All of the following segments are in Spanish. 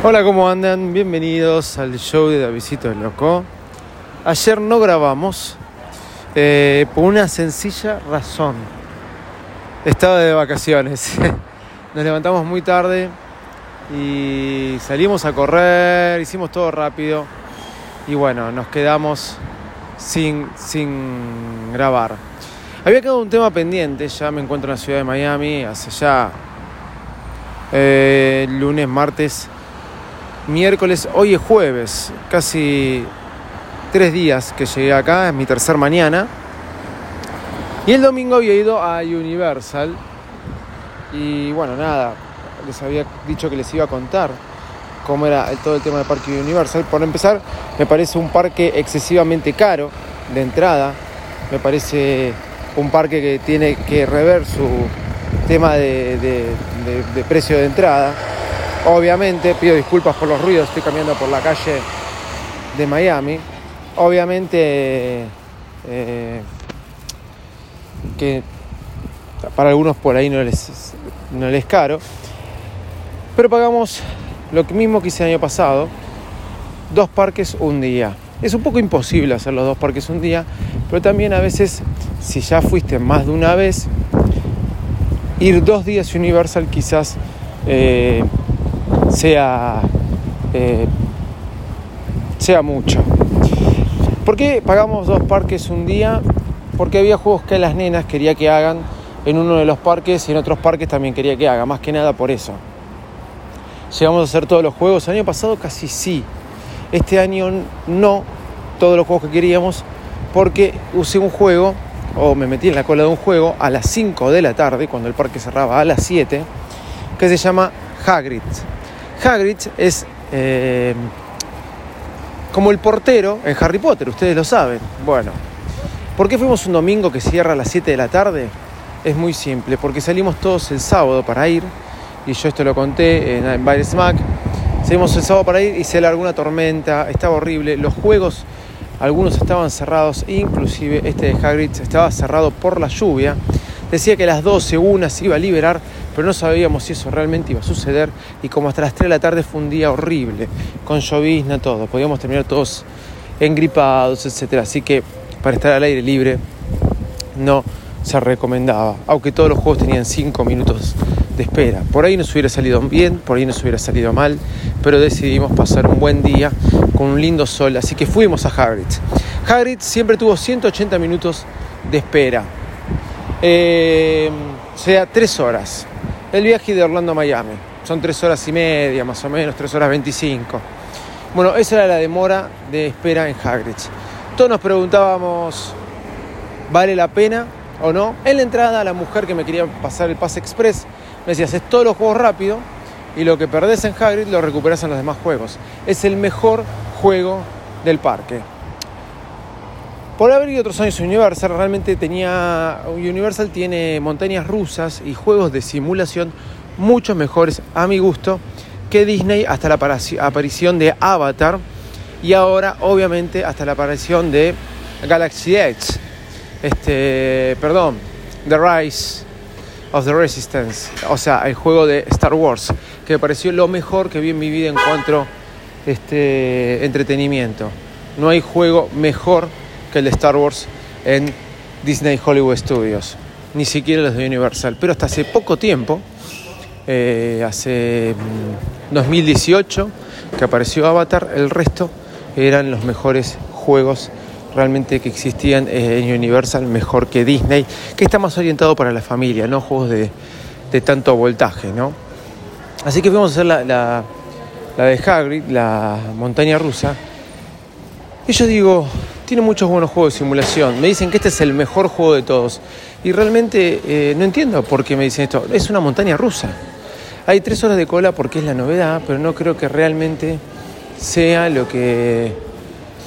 Hola, ¿cómo andan? Bienvenidos al show de Davidito el Loco. Ayer no grabamos eh, por una sencilla razón. Estaba de vacaciones. Nos levantamos muy tarde y salimos a correr, hicimos todo rápido y bueno, nos quedamos sin, sin grabar. Había quedado un tema pendiente, ya me encuentro en la ciudad de Miami, hace ya eh, lunes, martes, miércoles, hoy es jueves, casi tres días que llegué acá, es mi tercer mañana. Y el domingo había ido a Universal y bueno, nada, les había dicho que les iba a contar cómo era todo el tema del Parque Universal. Por empezar, me parece un parque excesivamente caro de entrada, me parece un parque que tiene que rever su tema de, precio de entrada. Obviamente, pido disculpas por los ruidos, estoy caminando por la calle de Miami. Obviamente eh, que para algunos por ahí no les, no les caro, pero pagamos lo mismo que hice el año pasado, dos parques un día. Es un poco imposible hacer los dos parques un día, pero también a veces, si ya fuiste más de una vez, ir dos días Universal quizás eh, sea, eh, sea mucho. ¿Por qué pagamos dos parques un día? Porque había juegos que las nenas quería que hagan en uno de los parques y en otros parques también quería que haga, más que nada por eso. Llegamos a hacer todos los juegos. El año pasado casi sí. Este año no todos los juegos que queríamos porque usé un juego o me metí en la cola de un juego a las 5 de la tarde cuando el parque cerraba a las 7 que se llama Hagrid. Hagrid es eh, como el portero en Harry Potter, ustedes lo saben. Bueno, ¿por qué fuimos un domingo que cierra a las 7 de la tarde? Es muy simple, porque salimos todos el sábado para ir, y yo esto lo conté en, en Smack. Salimos el sábado para ir y se largó una tormenta, estaba horrible. Los juegos, algunos estaban cerrados, inclusive este de Hagrid estaba cerrado por la lluvia. Decía que a las 12 una se iba a liberar, pero no sabíamos si eso realmente iba a suceder. Y como hasta las 3 de la tarde fue un día horrible, con llovizna, todo. Podíamos terminar todos engripados, etc. Así que para estar al aire libre no se recomendaba, aunque todos los juegos tenían 5 minutos de espera. Por ahí nos hubiera salido bien, por ahí nos hubiera salido mal, pero decidimos pasar un buen día con un lindo sol, así que fuimos a Hagrid. Hagrid siempre tuvo 180 minutos de espera, eh, o sea, 3 horas. El viaje de Orlando a Miami, son 3 horas y media, más o menos, 3 horas 25. Bueno, esa era la demora de espera en Hagrid. Todos nos preguntábamos, ¿vale la pena o no? En la entrada, la mujer que me quería pasar el pase express me decía, haces todos los juegos rápido y lo que perdés en Hagrid lo recuperas en los demás juegos. Es el mejor juego del parque. Por haber ido otros años Universal, realmente tenía. Universal tiene montañas rusas y juegos de simulación mucho mejores a mi gusto que Disney hasta la aparición de Avatar y ahora obviamente hasta la aparición de Galaxy Edge. Este, perdón, The Rise of the Resistance, o sea, el juego de Star Wars, que me pareció lo mejor que vi en mi vida en cuanto este entretenimiento. No hay juego mejor que el de Star Wars en Disney Hollywood Studios, ni siquiera los de Universal, pero hasta hace poco tiempo, eh, hace 2018 mm, que apareció Avatar, el resto eran los mejores juegos realmente que existían eh, en Universal mejor que Disney, que está más orientado para la familia, no juegos de, tanto voltaje, ¿no? Así que fuimos a hacer la, la, de Hagrid, la montaña rusa. Y yo digo, tiene muchos buenos juegos de simulación. Me dicen que este es el mejor juego de todos. Y realmente eh, no entiendo por qué me dicen esto. Es una montaña rusa. Hay tres horas de cola porque es la novedad, pero no creo que realmente sea lo que,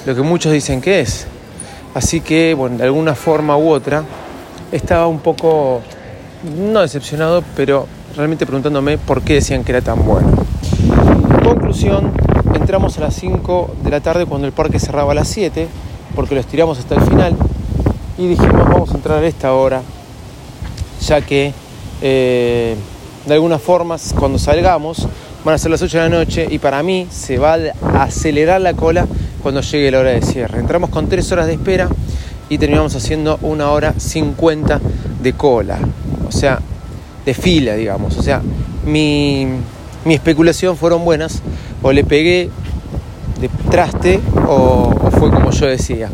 lo que muchos dicen que es. Así que, bueno, de alguna forma u otra, estaba un poco, no decepcionado, pero realmente preguntándome por qué decían que era tan bueno. Conclusión, entramos a las 5 de la tarde cuando el parque cerraba a las 7, porque lo estiramos hasta el final, y dijimos vamos a entrar a esta hora, ya que eh, de alguna forma cuando salgamos van a ser las 8 de la noche y para mí se va a acelerar la cola cuando llegue la hora de cierre. Entramos con 3 horas de espera y terminamos haciendo una hora 50 de cola, o sea, de fila, digamos. O sea, mi, mi especulación fueron buenas, o le pegué de traste o, o fue como yo decía.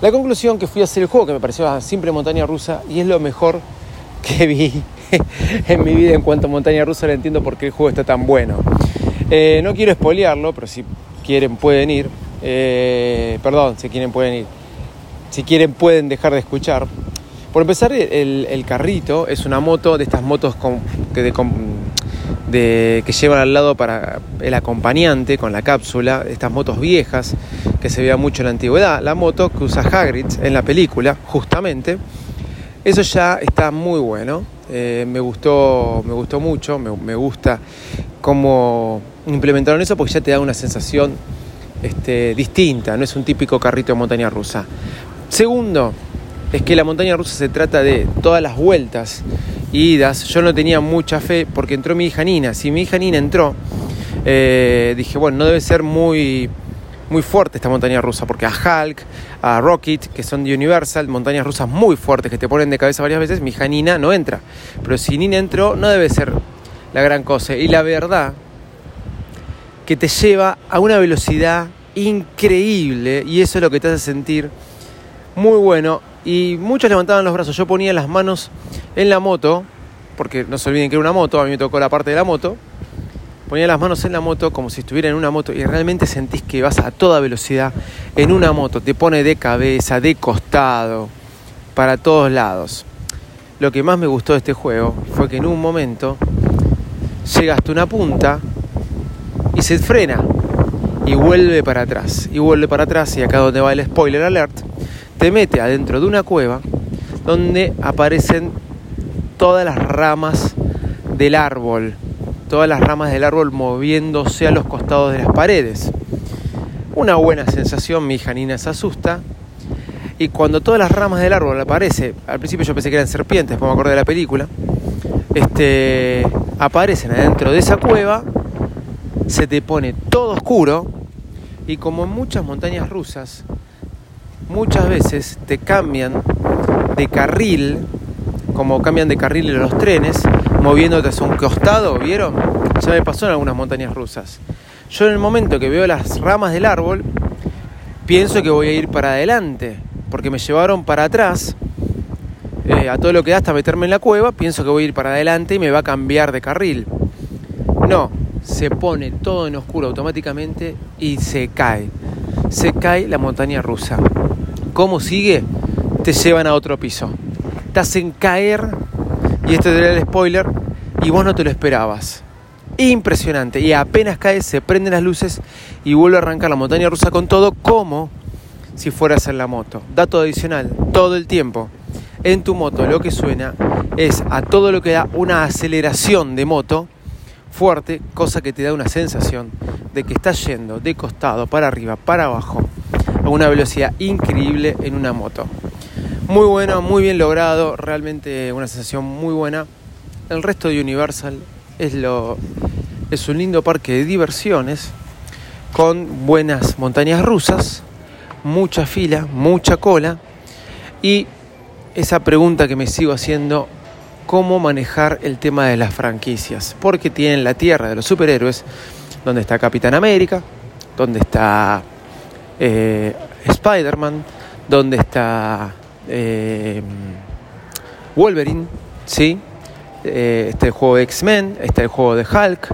La conclusión que fui a hacer el juego, que me pareció a simple montaña rusa, y es lo mejor que vi en mi vida en cuanto a montaña rusa, le entiendo por qué el juego está tan bueno. Eh, no quiero espolearlo, pero si quieren pueden ir. Eh, perdón, si quieren pueden ir. Si quieren pueden dejar de escuchar. Por empezar, el, carrito es una moto de estas motos que, que llevan al lado para el acompañante con la cápsula, estas motos viejas que se veía mucho en la antigüedad. La moto que usa Hagrid en la película, justamente. Eso ya está muy bueno. Eh, me, gustó, me gustó mucho, me, gusta cómo implementaron eso porque ya te da una sensación este, distinta, no es un típico carrito de montaña rusa. Segundo, es que la montaña rusa se trata de todas las vueltas idas. Yo no tenía mucha fe porque entró mi hija Nina. Si mi hija Nina entró, eh, dije, bueno, no debe ser muy muy fuerte esta montaña rusa, porque a Hulk, a Rocket, que son de Universal, montañas rusas muy fuertes que te ponen de cabeza varias veces, mi hija Nina no entra. Pero si Nina entró, no debe ser la gran cosa. Y la verdad, que te lleva a una velocidad increíble, y eso es lo que te hace sentir muy bueno. Y muchos levantaban los brazos, yo ponía las manos en la moto, porque no se olviden que era una moto, a mí me tocó la parte de la moto ponía las manos en la moto como si estuviera en una moto y realmente sentís que vas a toda velocidad en una moto, te pone de cabeza, de costado, para todos lados. Lo que más me gustó de este juego fue que en un momento llegas hasta una punta y se frena y vuelve para atrás, y vuelve para atrás y acá donde va el spoiler alert, te mete adentro de una cueva donde aparecen todas las ramas del árbol todas las ramas del árbol moviéndose a los costados de las paredes. Una buena sensación, mi hija Nina se asusta. Y cuando todas las ramas del árbol aparecen, al principio yo pensé que eran serpientes, después me acordé de la película, este, aparecen adentro de esa cueva, se te pone todo oscuro y como en muchas montañas rusas, muchas veces te cambian de carril, como cambian de carril en los trenes, moviéndote hacia un costado, ¿vieron? Ya me pasó en algunas montañas rusas. Yo en el momento que veo las ramas del árbol, pienso que voy a ir para adelante, porque me llevaron para atrás, eh, a todo lo que da hasta meterme en la cueva, pienso que voy a ir para adelante y me va a cambiar de carril. No, se pone todo en oscuro automáticamente y se cae. Se cae la montaña rusa. ¿Cómo sigue? Te llevan a otro piso. Te hacen caer y este era el spoiler, y vos no te lo esperabas. Impresionante. Y apenas cae, se prenden las luces y vuelve a arrancar la montaña rusa con todo como si fueras en la moto. Dato adicional, todo el tiempo en tu moto lo que suena es a todo lo que da una aceleración de moto fuerte, cosa que te da una sensación de que estás yendo de costado para arriba, para abajo, a una velocidad increíble en una moto. Muy bueno, muy bien logrado, realmente una sensación muy buena. El resto de Universal es, lo, es un lindo parque de diversiones con buenas montañas rusas, mucha fila, mucha cola y esa pregunta que me sigo haciendo, cómo manejar el tema de las franquicias, porque tienen la tierra de los superhéroes, donde está Capitán América, donde está eh, Spider-Man, donde está eh, Wolverine, ¿sí? Eh, está el juego de X-Men, está el juego de Hulk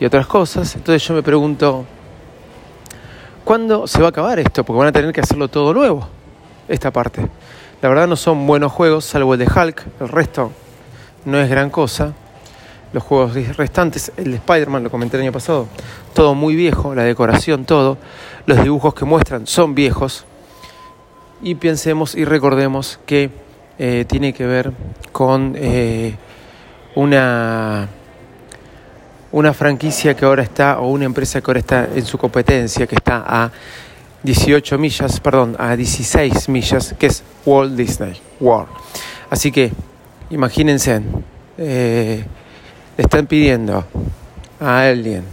y otras cosas. Entonces yo me pregunto, ¿cuándo se va a acabar esto? Porque van a tener que hacerlo todo nuevo, esta parte. La verdad no son buenos juegos, salvo el de Hulk, el resto no es gran cosa. Los juegos restantes, el de Spider-Man, lo comenté el año pasado, todo muy viejo, la decoración, todo. Los dibujos que muestran son viejos y pensemos y recordemos que eh, tiene que ver con eh, una, una franquicia que ahora está, o una empresa que ahora está en su competencia, que está a 18 millas, perdón, a 16 millas, que es Walt Disney World. Así que, imagínense, eh, están pidiendo a alguien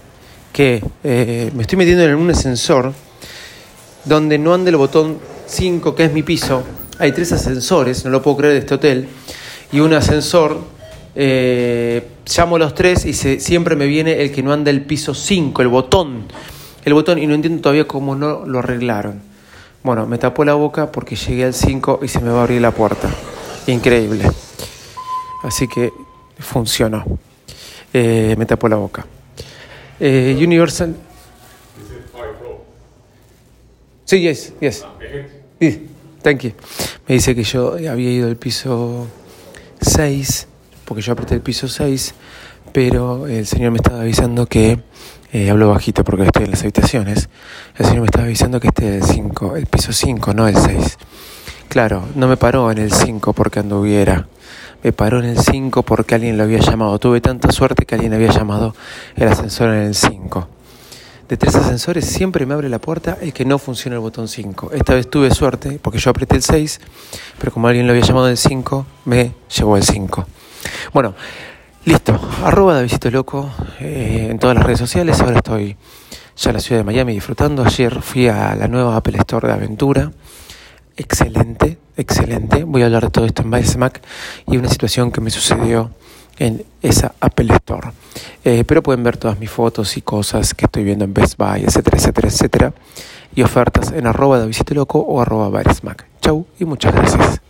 que eh, me estoy metiendo en un ascensor donde no anda el botón 5, que es mi piso. Hay tres ascensores, no lo puedo creer, de este hotel. Y un ascensor, eh, llamo a los tres y siempre me viene el que no anda el piso 5, el botón. El botón, y no entiendo todavía cómo no lo arreglaron. Bueno, me tapó la boca porque llegué al 5 y se me va a abrir la puerta. Increíble. Así que funcionó. Eh, me tapó la boca. Eh, Universal. Sí, yes, yes. Sí, thank you. Me dice que yo había ido al piso 6, porque yo apreté el piso 6, pero el señor me estaba avisando que, eh, hablo bajito porque estoy en las habitaciones, el señor me estaba avisando que este es el 5, el piso 5, no el 6. Claro, no me paró en el 5 porque anduviera me paró en el 5 porque alguien lo había llamado. Tuve tanta suerte que alguien había llamado el ascensor en el 5. De tres ascensores siempre me abre la puerta el que no funciona el botón 5. Esta vez tuve suerte porque yo apreté el 6, pero como alguien lo había llamado el 5, me llevó el 5. Bueno, listo. Arroba Davidito Loco eh, en todas las redes sociales. Ahora estoy ya en la ciudad de Miami disfrutando. Ayer fui a la nueva Apple Store de Aventura excelente, excelente. Voy a hablar de todo esto en Vice Mac y una situación que me sucedió en esa Apple Store. Eh, pero pueden ver todas mis fotos y cosas que estoy viendo en Best Buy, etcétera, etcétera, etcétera. Y ofertas en arroba de Loco o arroba Mac. Chau y muchas gracias.